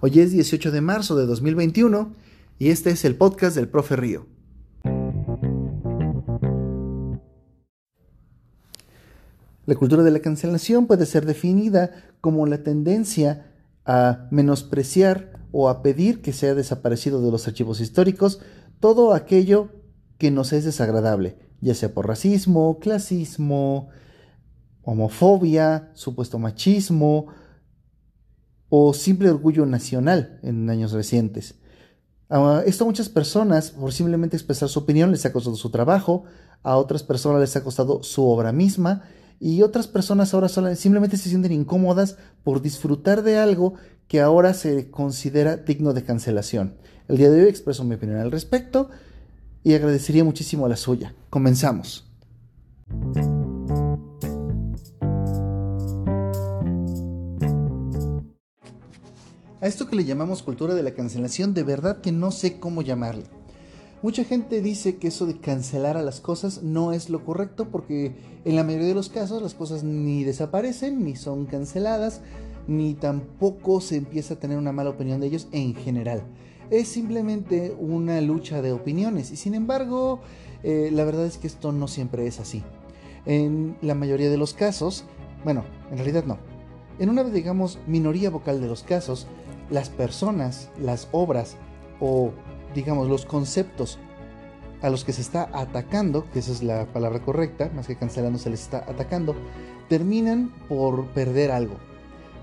Hoy es 18 de marzo de 2021 y este es el podcast del profe Río. La cultura de la cancelación puede ser definida como la tendencia a menospreciar o a pedir que sea desaparecido de los archivos históricos todo aquello que nos es desagradable, ya sea por racismo, clasismo, homofobia, supuesto machismo, o simple orgullo nacional en años recientes. esto a muchas personas, por simplemente expresar su opinión, les ha costado su trabajo, a otras personas les ha costado su obra misma, y otras personas ahora simplemente se sienten incómodas por disfrutar de algo que ahora se considera digno de cancelación. El día de hoy expreso mi opinión al respecto y agradecería muchísimo la suya. Comenzamos. A esto que le llamamos cultura de la cancelación, de verdad que no sé cómo llamarle. Mucha gente dice que eso de cancelar a las cosas no es lo correcto porque en la mayoría de los casos las cosas ni desaparecen, ni son canceladas, ni tampoco se empieza a tener una mala opinión de ellos en general. Es simplemente una lucha de opiniones y sin embargo eh, la verdad es que esto no siempre es así. En la mayoría de los casos, bueno, en realidad no. En una, digamos, minoría vocal de los casos, las personas, las obras o digamos los conceptos a los que se está atacando, que esa es la palabra correcta, más que cancelando se les está atacando, terminan por perder algo.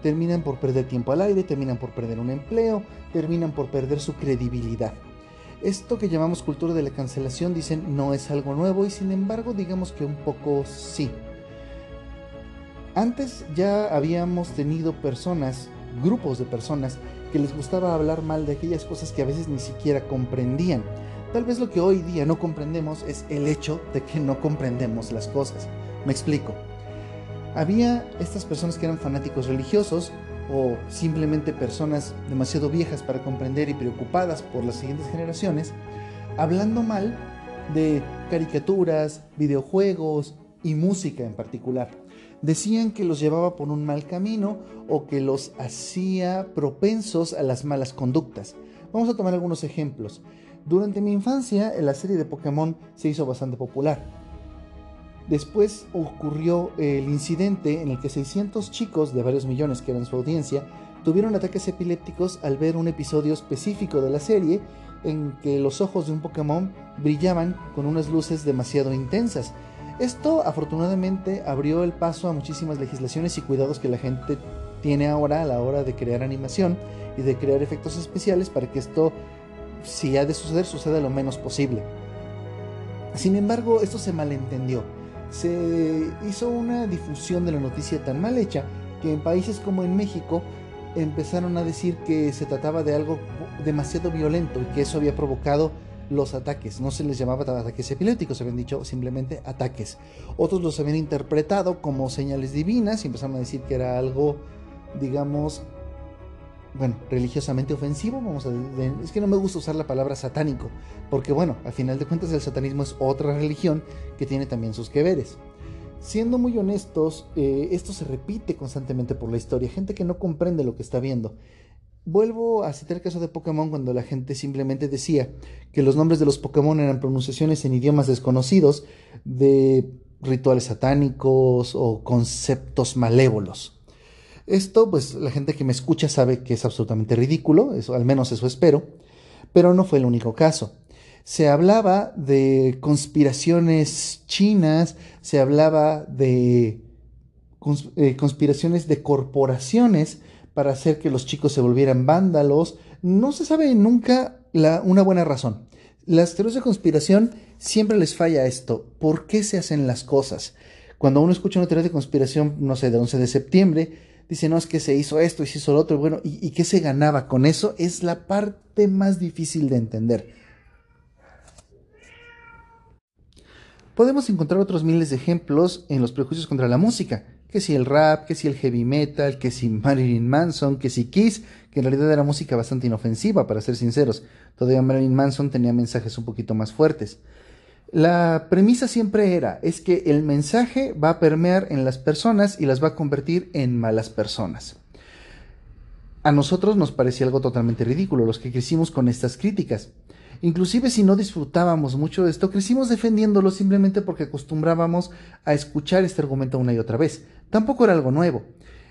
Terminan por perder tiempo al aire, terminan por perder un empleo, terminan por perder su credibilidad. Esto que llamamos cultura de la cancelación, dicen, no es algo nuevo y sin embargo digamos que un poco sí. Antes ya habíamos tenido personas, grupos de personas, que les gustaba hablar mal de aquellas cosas que a veces ni siquiera comprendían. Tal vez lo que hoy día no comprendemos es el hecho de que no comprendemos las cosas. Me explico. Había estas personas que eran fanáticos religiosos o simplemente personas demasiado viejas para comprender y preocupadas por las siguientes generaciones, hablando mal de caricaturas, videojuegos y música en particular decían que los llevaba por un mal camino o que los hacía propensos a las malas conductas. Vamos a tomar algunos ejemplos. Durante mi infancia, la serie de Pokémon se hizo bastante popular. Después ocurrió el incidente en el que 600 chicos de varios millones que eran su audiencia tuvieron ataques epilépticos al ver un episodio específico de la serie en que los ojos de un Pokémon brillaban con unas luces demasiado intensas esto afortunadamente abrió el paso a muchísimas legislaciones y cuidados que la gente tiene ahora a la hora de crear animación y de crear efectos especiales para que esto, si ha de suceder, suceda lo menos posible. Sin embargo, esto se malentendió. Se hizo una difusión de la noticia tan mal hecha que en países como en México empezaron a decir que se trataba de algo demasiado violento y que eso había provocado los ataques. No se les llamaba ataques epilépticos, se habían dicho simplemente ataques. Otros los habían interpretado como señales divinas y empezaron a decir que era algo, digamos, bueno, religiosamente ofensivo. Vamos a, es que no me gusta usar la palabra satánico, porque bueno, al final de cuentas el satanismo es otra religión que tiene también sus que veres. Siendo muy honestos, eh, esto se repite constantemente por la historia. Gente que no comprende lo que está viendo. Vuelvo a citar el caso de Pokémon cuando la gente simplemente decía que los nombres de los Pokémon eran pronunciaciones en idiomas desconocidos de rituales satánicos o conceptos malévolos. Esto, pues la gente que me escucha sabe que es absolutamente ridículo, al menos eso espero, pero no fue el único caso. Se hablaba de conspiraciones chinas, se hablaba de eh, conspiraciones de corporaciones para hacer que los chicos se volvieran vándalos. No se sabe nunca una buena razón. Las teorías de conspiración siempre les falla esto. ¿Por qué se hacen las cosas? Cuando uno escucha una teoría de conspiración, no sé, del 11 de septiembre, dice, no, es que se hizo esto y se hizo lo otro. Bueno, ¿y, ¿y qué se ganaba con eso? Es la parte más difícil de entender. Podemos encontrar otros miles de ejemplos en los prejuicios contra la música que si el rap, que si el heavy metal, que si Marilyn Manson, que si Kiss, que en realidad era música bastante inofensiva, para ser sinceros. Todavía Marilyn Manson tenía mensajes un poquito más fuertes. La premisa siempre era, es que el mensaje va a permear en las personas y las va a convertir en malas personas. a nosotros nos parecía algo totalmente ridículo, los que crecimos con estas críticas. Inclusive si no disfrutábamos mucho de esto, crecimos defendiéndolo simplemente porque acostumbrábamos a escuchar este argumento una y otra vez. Tampoco era algo nuevo.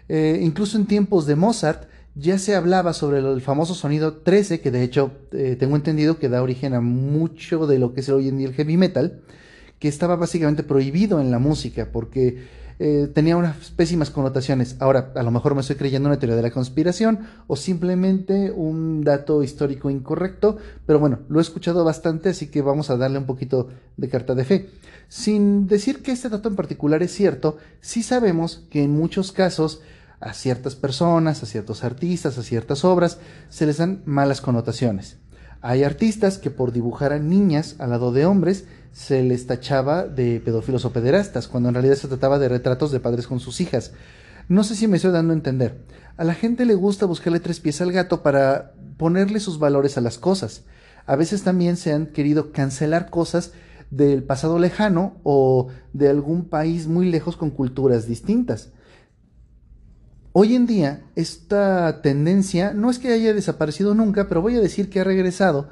Eh, incluso en tiempos de Mozart ya se hablaba sobre el famoso sonido 13, que de hecho eh, tengo entendido que da origen a mucho de lo que es hoy en día el heavy metal, que estaba básicamente prohibido en la música porque eh, tenía unas pésimas connotaciones. Ahora, a lo mejor me estoy creyendo una teoría de la conspiración o simplemente un dato histórico incorrecto, pero bueno, lo he escuchado bastante, así que vamos a darle un poquito de carta de fe. Sin decir que este dato en particular es cierto, sí sabemos que en muchos casos a ciertas personas, a ciertos artistas, a ciertas obras, se les dan malas connotaciones. Hay artistas que por dibujar a niñas al lado de hombres se les tachaba de pedófilos o pederastas, cuando en realidad se trataba de retratos de padres con sus hijas. No sé si me estoy dando a entender. A la gente le gusta buscarle tres pies al gato para ponerle sus valores a las cosas. A veces también se han querido cancelar cosas del pasado lejano o de algún país muy lejos con culturas distintas. Hoy en día esta tendencia no es que haya desaparecido nunca, pero voy a decir que ha regresado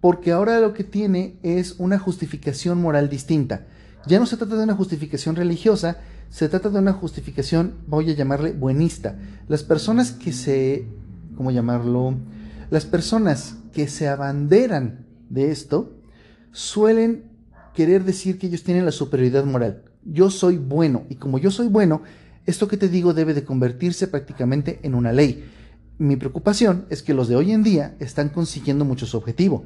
porque ahora lo que tiene es una justificación moral distinta. Ya no se trata de una justificación religiosa, se trata de una justificación, voy a llamarle buenista. Las personas que se, ¿cómo llamarlo? Las personas que se abanderan de esto suelen querer decir que ellos tienen la superioridad moral. Yo soy bueno y como yo soy bueno, esto que te digo debe de convertirse prácticamente en una ley. Mi preocupación es que los de hoy en día están consiguiendo mucho su objetivo.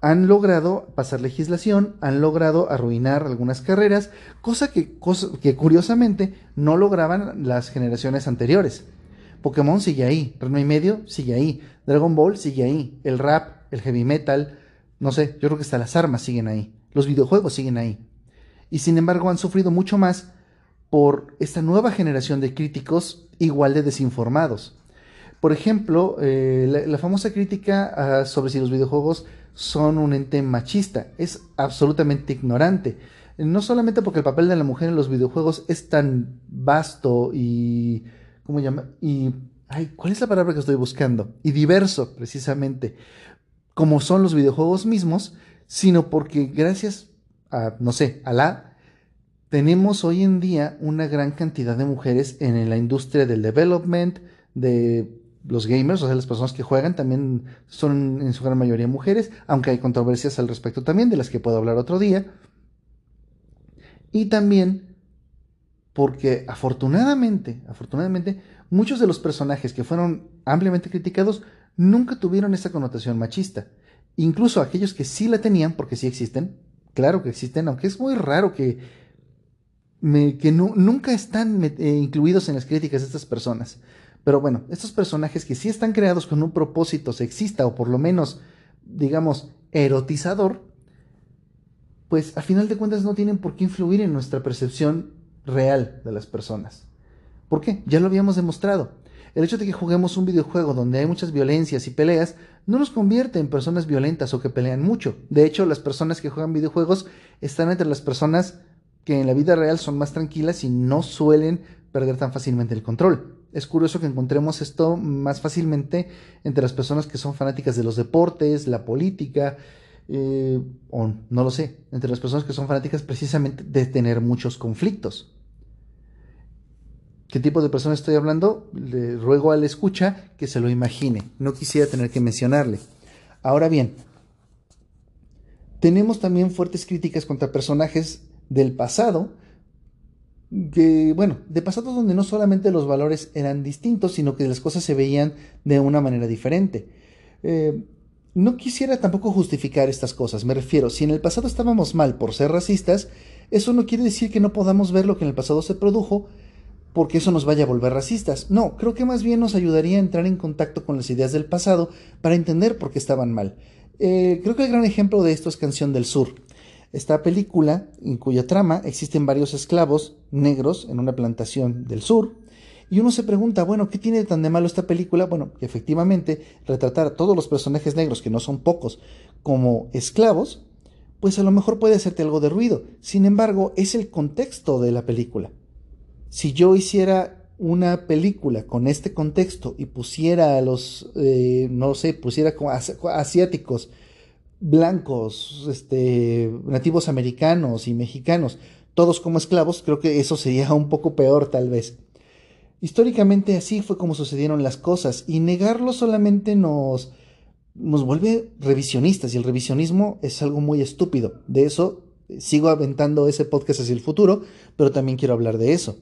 Han logrado pasar legislación, han logrado arruinar algunas carreras, cosa que, que curiosamente no lograban las generaciones anteriores. Pokémon sigue ahí, Reino y Medio sigue ahí, Dragon Ball sigue ahí, el rap, el heavy metal, no sé, yo creo que hasta las armas siguen ahí, los videojuegos siguen ahí. Y sin embargo han sufrido mucho más por esta nueva generación de críticos igual de desinformados. Por ejemplo, eh, la, famosa crítica ah, sobre si los videojuegos son un ente machista es absolutamente ignorante. No solamente porque el papel de la mujer en los videojuegos es tan vasto y. ¿Cómo llama? Y. Ay, ¿cuál es la palabra que estoy buscando? Y diverso, precisamente, como son los videojuegos mismos, sino porque gracias a, no sé, a la tenemos hoy en día una gran cantidad de mujeres en la industria del development, de los gamers, o sea, las personas que juegan también son en su gran mayoría mujeres, aunque hay controversias al respecto también, de las que puedo hablar otro día. Y también porque afortunadamente, afortunadamente, muchos de los personajes que fueron ampliamente criticados nunca tuvieron esa connotación machista. Incluso aquellos que sí la tenían, porque sí existen, claro que existen, aunque es muy raro que, que nunca están eh, incluidos en las críticas de estas personas. Pero bueno, estos personajes que sí están creados con un propósito sexista o por lo menos, digamos, erotizador, pues a final de cuentas no tienen por qué influir en nuestra percepción real de las personas. ¿Por qué? Ya lo habíamos demostrado. El hecho de que juguemos un videojuego donde hay muchas violencias y peleas no nos convierte en personas violentas o que pelean mucho. De hecho, las personas que juegan videojuegos están entre las personas que en la vida real son más tranquilas y no suelen perder tan fácilmente el control. Es curioso que encontremos esto más fácilmente entre las personas que son fanáticas de los deportes, la política, eh, o no lo sé, entre las personas que son fanáticas precisamente de tener muchos conflictos. ¿Qué tipo de personas estoy hablando? Le ruego al escucha que se lo imagine. No quisiera tener que mencionarle. Ahora bien, tenemos también fuertes críticas contra personajes del pasado que, bueno, de pasado donde no solamente los valores eran distintos, sino que las cosas se veían de una manera diferente. Eh, no quisiera tampoco justificar estas cosas, me refiero, si en el pasado estábamos mal por ser racistas, eso no quiere decir que no podamos ver lo que en el pasado se produjo, porque eso nos vaya a volver racistas. No, creo que más bien nos ayudaría a entrar en contacto con las ideas del pasado para entender por qué estaban mal. Eh, creo que el gran ejemplo de esto es Canción del Sur esta película en cuya trama existen varios esclavos negros en una plantación del sur. Y uno se pregunta, bueno, ¿qué tiene tan de malo esta película? Bueno, efectivamente retratar a todos los personajes negros, que no son pocos, como esclavos, pues a lo mejor puede hacerte algo de ruido. Sin embargo, es el contexto de la película. Si yo hiciera una película con este contexto y pusiera a los, eh, no sé, pusiera como asiáticos, blancos, este, nativos americanos y mexicanos, todos como esclavos, creo que eso sería un poco peor tal vez. Históricamente así fue como sucedieron las cosas y negarlo solamente nos, nos vuelve revisionistas y el revisionismo es algo muy estúpido. De eso eh, sigo aventando ese podcast hacia el futuro, pero también quiero hablar de eso.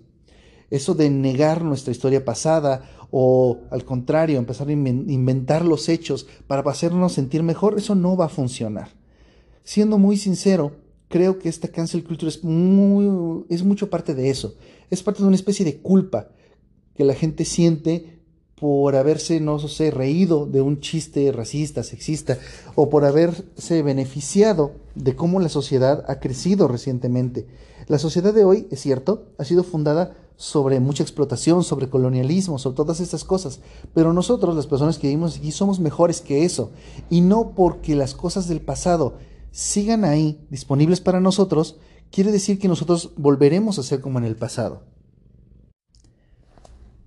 Eso de negar nuestra historia pasada o al contrario, empezar a inventar los hechos para hacernos sentir mejor, eso no va a funcionar. Siendo muy sincero, creo que esta cancel culture es, es mucho parte de eso. Es parte de una especie de culpa que la gente siente por haberse, no sé, reído de un chiste racista, sexista, o por haberse beneficiado de cómo la sociedad ha crecido recientemente. La sociedad de hoy, es cierto, ha sido fundada sobre mucha explotación, sobre colonialismo, sobre todas estas cosas. Pero nosotros, las personas que vivimos aquí, somos mejores que eso. Y no porque las cosas del pasado sigan ahí, disponibles para nosotros, quiere decir que nosotros volveremos a ser como en el pasado.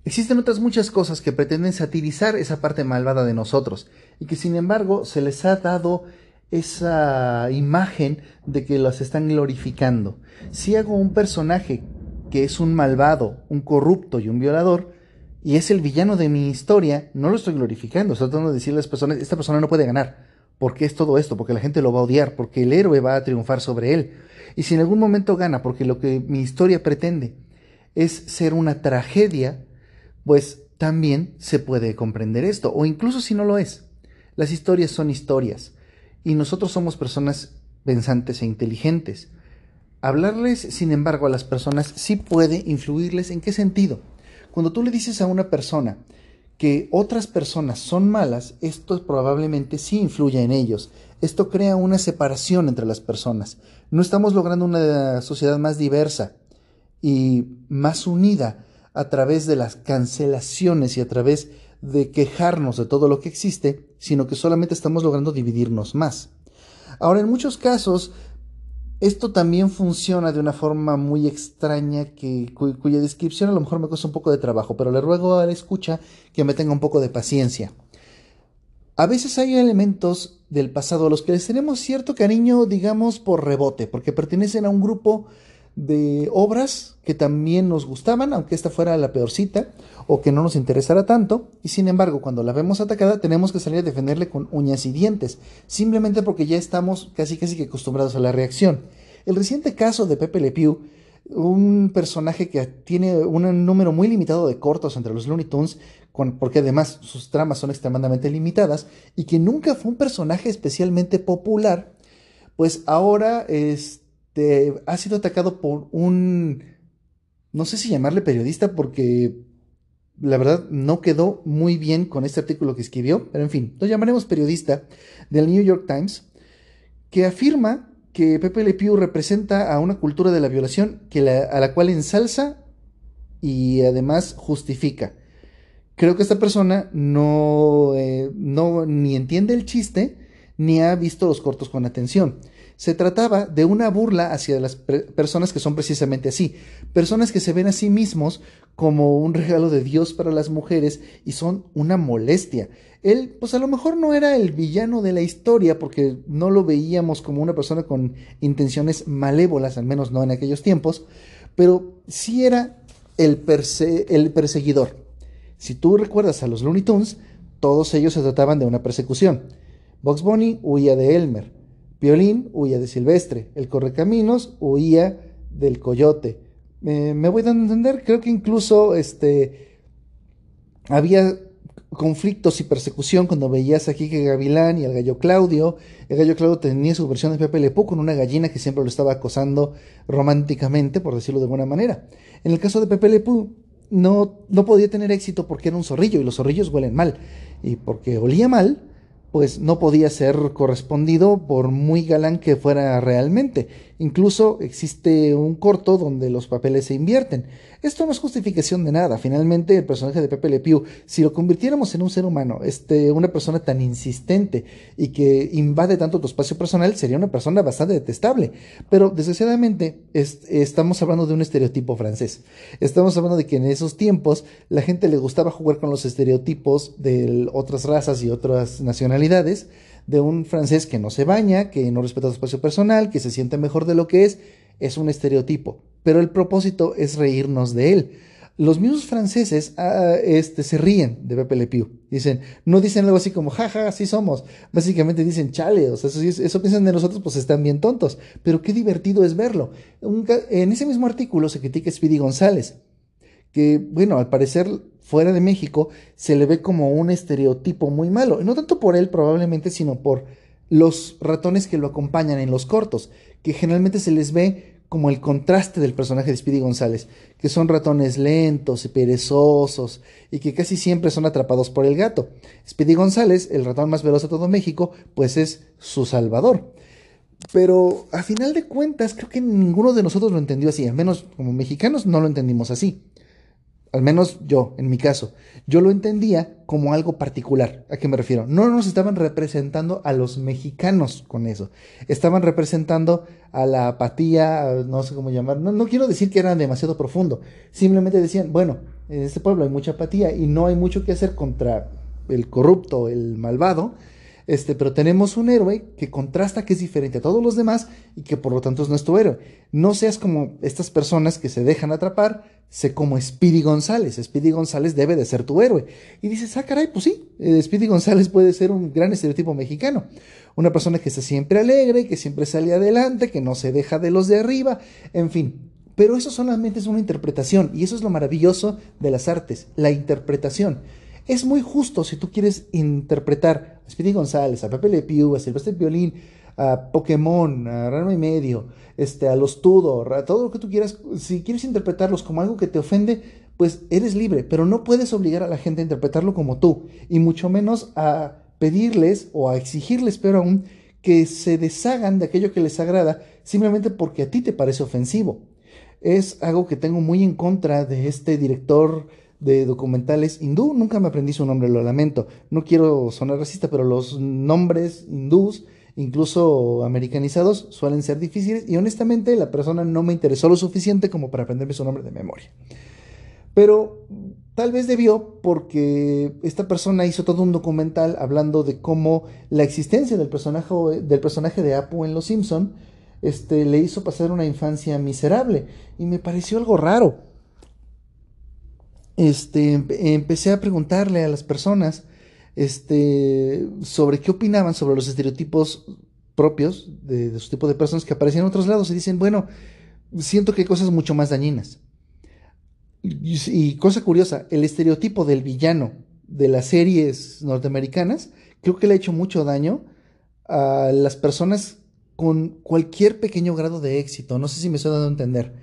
Existen otras muchas cosas que pretenden satirizar esa parte malvada de nosotros y que sin embargo se les ha dado esa imagen de que las están glorificando. Si hago un personaje que es un malvado, un corrupto y un violador, y es el villano de mi historia, no lo estoy glorificando, estoy tratando de decirle a las personas, esta persona no puede ganar. ¿Por qué es todo esto? Porque la gente lo va a odiar, porque el héroe va a triunfar sobre él. Y si en algún momento gana, porque lo que mi historia pretende es ser una tragedia, pues también se puede comprender esto, o incluso si no lo es. Las historias son historias, y nosotros somos personas pensantes e inteligentes. Hablarles, sin embargo, a las personas sí puede influirles en qué sentido. Cuando tú le dices a una persona que otras personas son malas, esto probablemente sí influya en ellos. Esto crea una separación entre las personas. No estamos logrando una sociedad más diversa y más unida a través de las cancelaciones y a través de quejarnos de todo lo que existe, sino que solamente estamos logrando dividirnos más. Ahora, en muchos casos, esto también funciona de una forma muy extraña que, cuya descripción a lo mejor me cuesta un poco de trabajo, pero le ruego a la escucha que me tenga un poco de paciencia. A veces hay elementos del pasado a los que les tenemos cierto cariño, digamos, por rebote, porque pertenecen a un grupo de obras que también nos gustaban, aunque esta fuera la peorcita, o que no nos interesara tanto, y sin embargo, cuando la vemos atacada, tenemos que salir a defenderle con uñas y dientes, simplemente porque ya estamos casi casi que acostumbrados a la reacción. El reciente caso de Pepe Le Pew, un personaje que tiene un número muy limitado de cortos entre los Looney Tunes, porque además sus tramas son extremadamente limitadas, y que nunca fue un personaje especialmente popular, pues ahora es ha sido atacado por un, no sé si llamarle periodista porque la verdad no quedó muy bien con este artículo que escribió, pero en fin, lo llamaremos periodista del New York Times, que afirma que Pepe Le Pew representa a una cultura de la violación que a la cual ensalza y además justifica. Creo que esta persona no, eh, no ni entiende el chiste ni ha visto los cortos con atención. Se trataba de una burla hacia las personas que son precisamente así, personas que se ven a sí mismos como un regalo de Dios para las mujeres y son una molestia. Él, pues a lo mejor no era el villano de la historia porque no lo veíamos como una persona con intenciones malévolas, al menos no en aquellos tiempos, pero sí era el, perseguidor. Si tú recuerdas a los Looney Tunes, todos ellos se trataban de una persecución. Box Bunny huía de Elmer, Violín huía de Silvestre, el Correcaminos huía del Coyote. me voy dando a entender, creo que incluso este, había conflictos y persecución cuando veías a Quique Gavilán y al gallo Claudio. El gallo Claudio tenía su versión de Pepe Lepú con una gallina que siempre lo estaba acosando románticamente, por decirlo de alguna manera. En el caso de Pepe Lepú, no, no podía tener éxito porque era un zorrillo y los zorrillos huelen mal. Y porque olía mal, pues no podía ser correspondido por muy galán que fuera realmente. Incluso existe un corto donde los papeles se invierten. Esto no es justificación de nada. Finalmente, el personaje de Pepe Le Pew, si lo convirtiéramos en un ser humano, este, una persona tan insistente y que invade tanto tu espacio personal, sería una persona bastante detestable. Pero desgraciadamente estamos hablando de un estereotipo francés. Estamos hablando de que en esos tiempos la gente le gustaba jugar con los estereotipos de otras razas y otras nacionalidades de un francés que no se baña, que no respeta su espacio personal, que se siente mejor de lo que es, es un estereotipo. Pero el propósito es reírnos de él. Los mismos franceses ah, este, se ríen de Pepe Le Pew. Dicen, no dicen algo así como, jaja, así somos. Básicamente dicen, chale, o sea, eso, eso piensan de nosotros, pues están bien tontos. Pero qué divertido es verlo. en ese mismo artículo se critica Speedy González, que, bueno, al parecer fuera de México se le ve como un estereotipo muy malo. No tanto por él probablemente, sino por los ratones que lo acompañan en los cortos, que generalmente se les ve como el contraste del personaje de Speedy González, que son ratones lentos y perezosos y que casi siempre son atrapados por el gato. Speedy González, el ratón más veloz de todo México, pues es su salvador. Pero a final de cuentas creo que ninguno de nosotros lo entendió así, al menos como mexicanos no lo entendimos así al menos yo, en mi caso, yo lo entendía como algo particular. ¿A qué me refiero? No nos estaban representando a los mexicanos con eso. Estaban representando a la apatía, no sé cómo llamar. No, no quiero decir que eran demasiado profundo. Simplemente decían, bueno, en este pueblo hay mucha apatía y no hay mucho que hacer contra el corrupto, el malvado. Este, pero tenemos un héroe que contrasta que es diferente a todos los demás y que por lo tanto es nuestro héroe. No seas como estas personas que se dejan atrapar, sé como Speedy González. Speedy González debe de ser tu héroe. Y dices, ah, caray, pues sí, eh, Speedy González puede ser un gran estereotipo mexicano. Una persona que está siempre alegre, que siempre sale adelante, que no se deja de los de arriba, en fin. Pero eso solamente es una interpretación y eso es lo maravilloso de las artes, la interpretación. Es muy justo si tú quieres interpretar a Speedy González, a Pepe Le Pew, a Silvestre Violín, a Pokémon, a Rano y Medio, este, a los Tudor, a todo lo que tú quieras. Si quieres interpretarlos como algo que te ofende, pues eres libre, pero no puedes obligar a la gente a interpretarlo como tú, y mucho menos a pedirles o a exigirles, pero aún, que se deshagan de aquello que les agrada simplemente porque a ti te parece ofensivo. Es algo que tengo muy en contra de este director de documentales hindú. Nunca me aprendí su nombre, lo lamento. No quiero sonar racista, pero los nombres hindús, incluso americanizados, suelen ser difíciles y honestamente la persona no me interesó lo suficiente como para aprenderme su nombre de memoria. Pero tal vez debió porque esta persona hizo todo un documental hablando de cómo la existencia del personaje, del personaje de Apu en Los Simpson este, le hizo pasar una infancia miserable y me pareció algo raro este, empecé a preguntarle a las personas este, sobre qué opinaban sobre los estereotipos propios de, su tipo de personas que aparecían en otros lados y dicen, bueno, siento que hay cosas mucho más dañinas. Y, cosa curiosa, el estereotipo del villano de las series norteamericanas creo que le ha hecho mucho daño a las personas con cualquier pequeño grado de éxito. No sé si me estoy dando a entender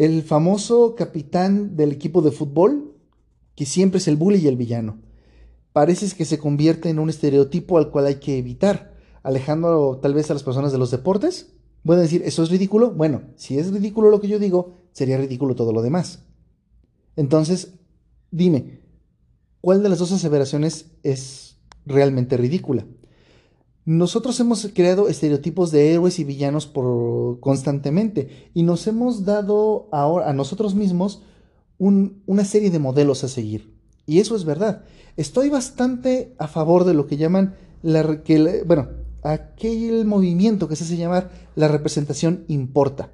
el famoso capitán del equipo de fútbol, que siempre es el bully y el villano. Parece que se convierte en un estereotipo al cual hay que evitar, alejando tal vez a las personas de los deportes. Pueden decir, ¿eso es ridículo? Bueno, si es ridículo lo que yo digo, sería ridículo todo lo demás. Entonces, dime, ¿cuál de las dos aseveraciones es realmente ridícula? Nosotros hemos creado estereotipos de héroes y villanos por, constantemente y nos hemos dado a nosotros mismos una serie de modelos a seguir. Y eso es verdad. Estoy bastante a favor de lo que llaman bueno, aquel movimiento que se hace llamar la representación importa,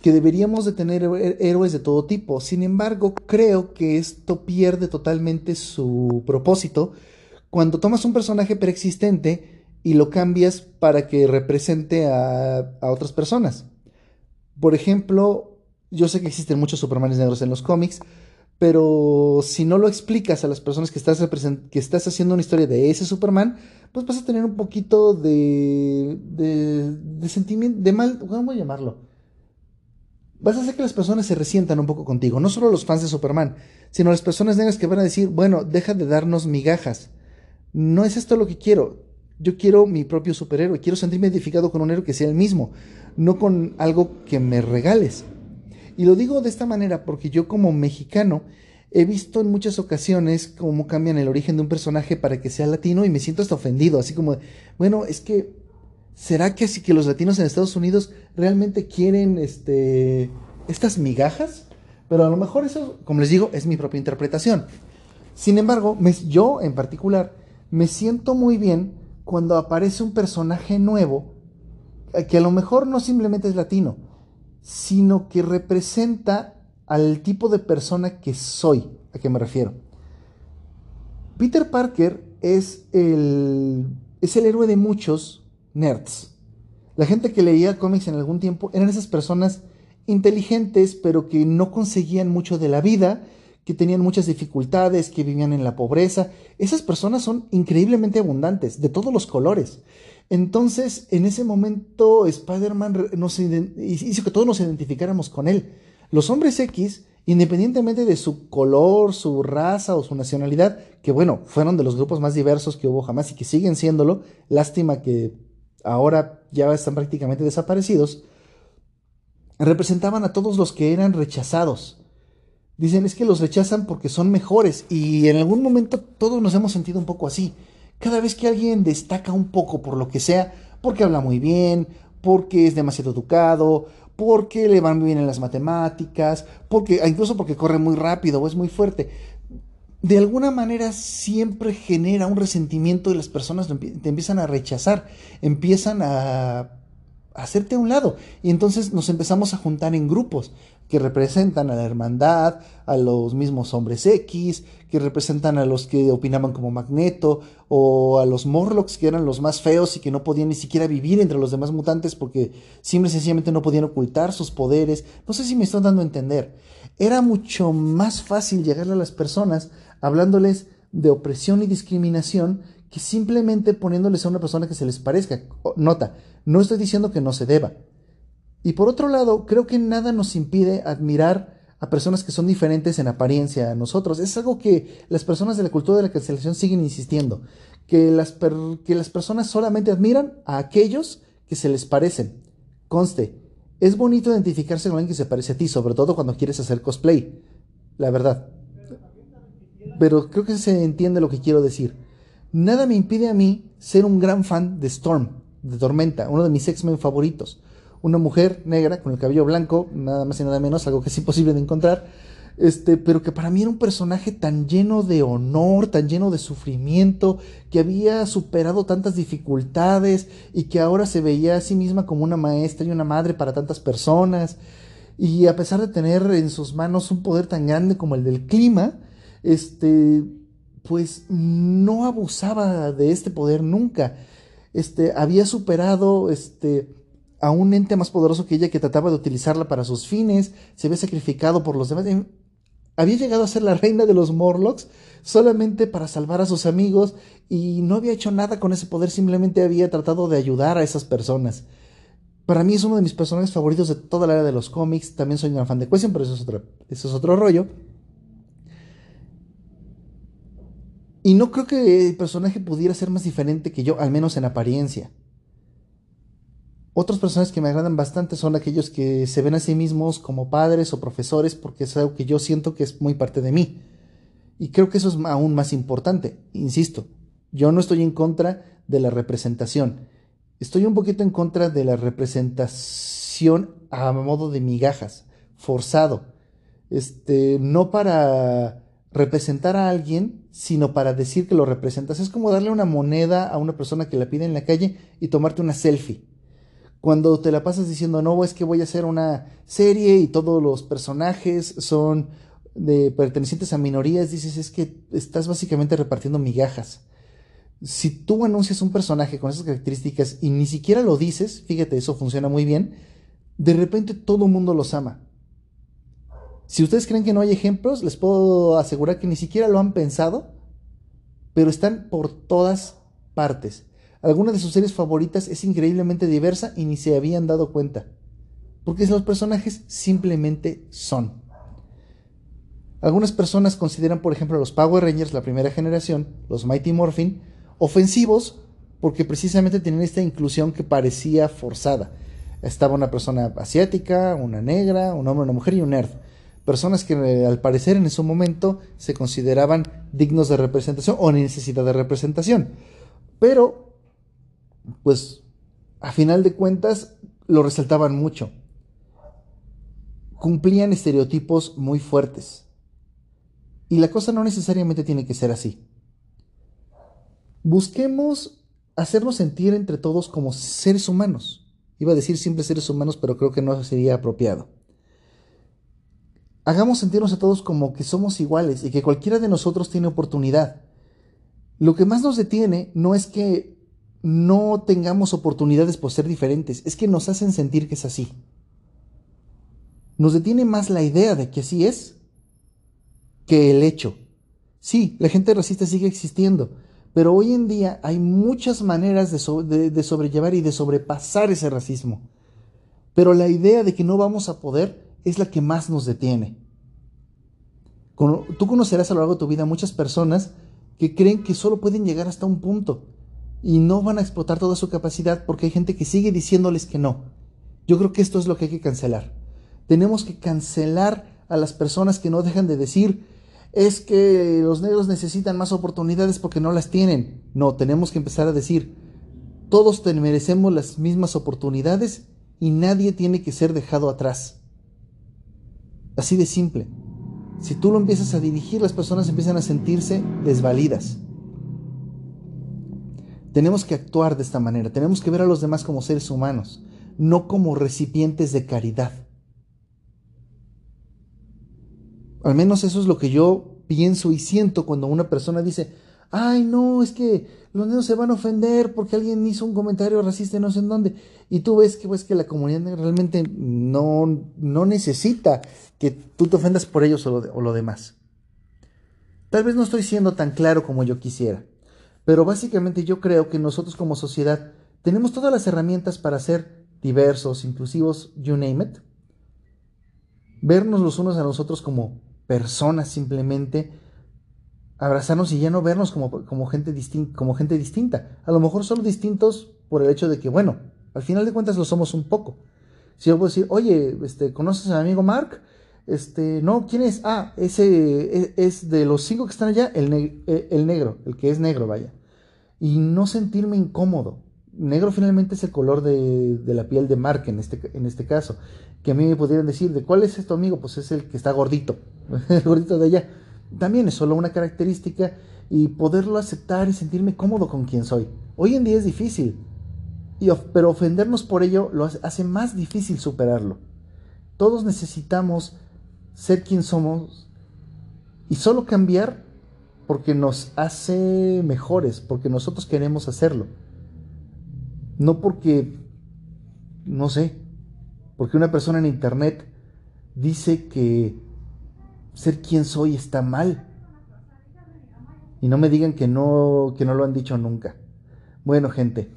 que deberíamos de tener héroes de todo tipo. Sin embargo, creo que esto pierde totalmente su propósito cuando tomas un personaje preexistente y lo cambias para que represente a, otras personas. Por ejemplo, yo sé que existen muchos Supermanes negros en los cómics, pero si no lo explicas a las personas que estás, que estás haciendo una historia de ese Superman, pues vas a tener un poquito de, de, de sentimiento, de mal, ¿cómo llamarlo? Vas a hacer que las personas se resientan un poco contigo, no solo los fans de Superman, sino las personas negras que van a decir, bueno, deja de darnos migajas. No es esto lo que quiero yo quiero mi propio superhéroe, quiero sentirme identificado con un héroe que sea el mismo. no con algo que me regales. Y lo digo de esta manera porque yo como mexicano he visto en muchas ocasiones cómo cambian el origen de un personaje para que sea latino y me siento hasta ofendido, así como, bueno, es que, ¿será que así que los latinos en Estados Unidos realmente quieren este, estas migajas? Pero a lo mejor eso, como les digo, es mi propia interpretación. Sin embargo, yo en particular me siento muy bien cuando aparece un personaje nuevo que a lo mejor no simplemente es latino, sino que representa al tipo de persona que soy. ¿A qué me refiero? Peter Parker es el, es el héroe de muchos nerds. La gente que leía cómics en algún tiempo eran esas personas inteligentes, pero que no conseguían mucho de la vida, que tenían muchas dificultades, que vivían en la pobreza. Esas personas son increíblemente abundantes, de todos los colores. Entonces, en ese momento, Spider-Man hizo que todos nos identificáramos con él. Los hombres X, independientemente de su color, su raza o su nacionalidad, que bueno, fueron de los grupos más diversos que hubo jamás y que siguen siéndolo, lástima que ahora ya están prácticamente desaparecidos, representaban a todos los que eran rechazados. Dicen es que los rechazan porque son mejores y en algún momento todos nos hemos sentido un poco así. Cada vez que alguien destaca un poco por lo que sea, porque habla muy bien, porque es demasiado educado, porque le van bien en las matemáticas, porque incluso porque corre muy rápido o es muy fuerte. De alguna manera siempre genera un resentimiento y las personas te empiezan a rechazar, empiezan a hacerte a un lado. Y entonces nos empezamos a juntar en grupos que representan a la hermandad, a los mismos hombres X, que representan a los que opinaban como Magneto, o a los Morlocks, que eran los más feos y que no podían ni siquiera vivir entre los demás mutantes porque simple y sencillamente no podían ocultar sus poderes. No sé si me están dando a entender. Era mucho más fácil llegarle a las personas hablándoles de opresión y discriminación que simplemente poniéndoles a una persona que se les parezca. Nota, no estoy diciendo que no se deba. Y por otro lado, creo que nada nos impide admirar a personas que son diferentes en apariencia a nosotros. Es algo que las personas de la cultura de la cancelación siguen insistiendo, que las, que las personas solamente admiran a aquellos que se les parecen. Conste, es bonito identificarse con alguien que se parece a ti, sobre todo cuando quieres hacer cosplay, la verdad. Pero creo que se entiende lo que quiero decir nada me impide a mí ser un gran fan de Storm, de Tormenta, uno de mis X-Men favoritos. Una mujer negra con el cabello blanco, nada más y nada menos, algo que es imposible de encontrar, este, pero que para mí era un personaje tan lleno de honor, tan lleno de sufrimiento, que había superado tantas dificultades y que ahora se veía a sí misma como una maestra y una madre para tantas personas. Y a pesar de tener en sus manos un poder tan grande como el del clima, este, pues no abusaba de este poder nunca. Este, había superado este, a un ente más poderoso que ella que trataba de utilizarla para sus fines, se había sacrificado por los demás. Había llegado a ser la reina de los Morlocks solamente para salvar a sus amigos y no había hecho nada con ese poder, simplemente había tratado de ayudar a esas personas. Para mí es uno de mis personajes favoritos de toda la era de los cómics. También soy un fan de Question, pero eso es otro, eso es otro rollo. Y no creo que el personaje pudiera ser más diferente que yo, al menos en apariencia. Otros personajes que me agradan bastante son aquellos que se ven a sí mismos como padres o profesores porque es algo que yo siento que es muy parte de mí. Y creo que eso es aún más importante. Insisto, yo no estoy en contra de la representación. Estoy un poquito en contra de la representación a modo de migajas, forzado. Este, no para representar a alguien, sino para decir que lo representas. Es como darle una moneda a una persona que la pide en la calle y tomarte una selfie. Cuando te la pasas diciendo, no, es que voy a hacer una serie y todos los personajes son de pertenecientes a minorías, dices, es que estás básicamente repartiendo migajas. Si tú anuncias un personaje con esas características y ni siquiera lo dices, fíjate, eso funciona muy bien, de repente todo el mundo los ama. Si ustedes creen que no hay ejemplos, les puedo asegurar que ni siquiera lo han pensado, pero están por todas partes. Alguna de sus series favoritas es increíblemente diversa y ni se habían dado cuenta, porque los personajes simplemente son. Algunas personas consideran, por ejemplo, a los Power Rangers, la primera generación, los Mighty Morphin, ofensivos porque precisamente tienen esta inclusión que parecía forzada. Estaba una persona asiática, una negra, un hombre, una mujer y un nerd. Personas que eh, al parecer en ese momento se consideraban dignos de representación o necesidad de representación. Pero, pues, a final de cuentas, lo resaltaban mucho. Cumplían estereotipos muy fuertes. Y la cosa no necesariamente tiene que ser así. Busquemos hacernos sentir entre todos como seres humanos. Iba a decir siempre seres humanos, pero creo que no sería apropiado. Hagamos sentirnos a todos como que somos iguales y que cualquiera de nosotros tiene oportunidad. Lo que más nos detiene no es que no tengamos oportunidades por ser diferentes, es que nos hacen sentir que es así. Nos detiene más la idea de que así es que el hecho. Sí, la gente racista sigue existiendo, pero hoy en día hay muchas maneras de, sobrellevar y de sobrepasar ese racismo. Pero la idea de que no vamos a poder es la que más nos detiene. Tú conocerás a lo largo de tu vida muchas personas que creen que solo pueden llegar hasta un punto y no van a explotar toda su capacidad porque hay gente que sigue diciéndoles que no. Yo creo que esto es lo que hay que cancelar. Tenemos que cancelar a las personas que no dejan de decir es que los negros necesitan más oportunidades porque no las tienen. No, tenemos que empezar a decir, todos merecemos las mismas oportunidades y nadie tiene que ser dejado atrás. Así de simple. Si tú lo empiezas a dirigir, las personas empiezan a sentirse desvalidas. Tenemos que actuar de esta manera, tenemos que ver a los demás como seres humanos, no como recipientes de caridad. Al menos eso es lo que yo pienso y siento cuando una persona dice, ay no, es que los niños se van a ofender porque alguien hizo un comentario racista no sé en dónde. Y tú ves que, pues, que la comunidad realmente no, no necesita que tú te ofendas por ellos lo, o lo demás. Tal vez no estoy siendo tan claro como yo quisiera, pero básicamente yo creo que nosotros como sociedad tenemos todas las herramientas para ser diversos, inclusivos, you name it. Vernos los unos a nosotros como personas simplemente, abrazarnos y ya no vernos como, como, gente como gente distinta. A lo mejor solo distintos por el hecho de que, bueno, al final de cuentas lo somos un poco. Si yo puedo decir, oye, este, ¿conoces a mi amigo Mark? Este, no, ¿quién es? Ah, ese es, es de los cinco que están allá, el, eh, el, negro, el que es negro, vaya. Y no sentirme incómodo. Negro finalmente es el color de, de la piel de Mark en este, en este caso que a mí me pudieran decir, ¿de cuál es este amigo? Pues es el que está gordito, el gordito de allá. También es solo una característica y poderlo aceptar y sentirme cómodo con quien soy. Hoy en día es difícil, y, pero ofendernos por ello lo hace más difícil superarlo. Todos necesitamos ser quien somos y solo cambiar porque nos hace mejores, porque nosotros queremos hacerlo. No porque, no sé, porque una persona en internet dice que ser quien soy está mal. Y no me digan que no, que no lo han dicho nunca. Bueno, gente,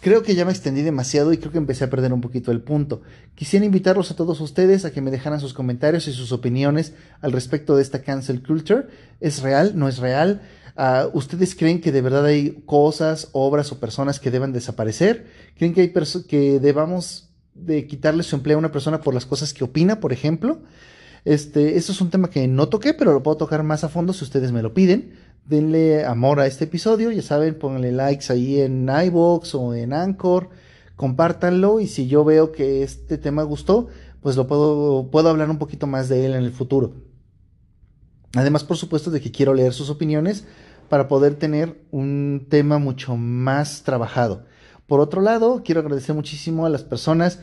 creo que ya me extendí demasiado y creo que empecé a perder un poquito el punto. Quisiera invitarlos a todos ustedes a que me dejaran sus comentarios y sus opiniones al respecto de esta cancel culture. ¿Es real? ¿No es real? Uh, ¿Ustedes creen que de verdad hay cosas, obras o personas que deban desaparecer? ¿Creen que hay que debamos de quitarle su empleo a una persona por las cosas que opina, por ejemplo. Este, eso es un tema que no toqué, pero lo puedo tocar más a fondo si ustedes me lo piden. Denle amor a este episodio, ya saben, pónganle likes ahí en iBox o en Anchor, compártanlo y si yo veo que este tema gustó, pues lo puedo, puedo hablar un poquito más de él en el futuro. Además, por supuesto, de que quiero leer sus opiniones para poder tener un tema mucho más trabajado. Por otro lado, quiero agradecer muchísimo a las personas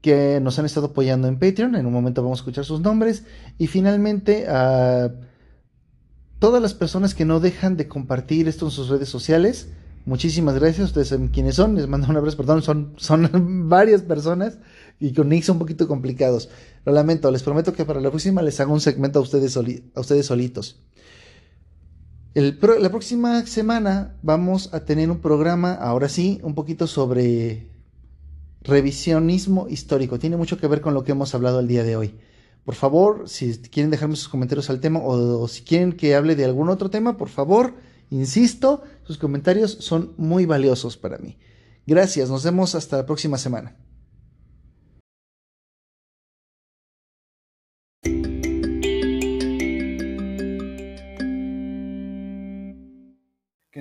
que nos han estado apoyando en Patreon. En un momento vamos a escuchar sus nombres. Y finalmente a todas las personas que no dejan de compartir esto en sus redes sociales. Muchísimas gracias. Ustedes saben quiénes son. Les mando un abrazo. Perdón, son, son varias personas y con nicks un poquito complicados. Lo lamento. Les prometo que para la próxima les hago un segmento a ustedes, a ustedes solitos la próxima semana vamos a tener un programa, ahora sí, un poquito sobre revisionismo histórico. Tiene mucho que ver con lo que hemos hablado el día de hoy. Por favor, si quieren dejarme sus comentarios al tema o, si quieren que hable de algún otro tema, por favor, insisto, sus comentarios son muy valiosos para mí. Gracias, nos vemos hasta la próxima semana.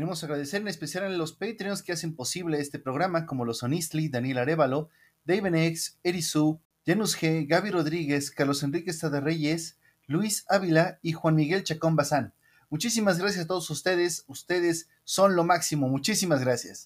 Queremos agradecer en especial a los Patreons que hacen posible este programa, como los Sonistli, Daniel Arevalo, David X, Erisu, Janus G, Gaby Rodríguez, Carlos Enrique Estade Reyes, Luis Ávila y Juan Miguel Chacón Bazán. Muchísimas gracias a todos ustedes. Ustedes son lo máximo. Muchísimas gracias.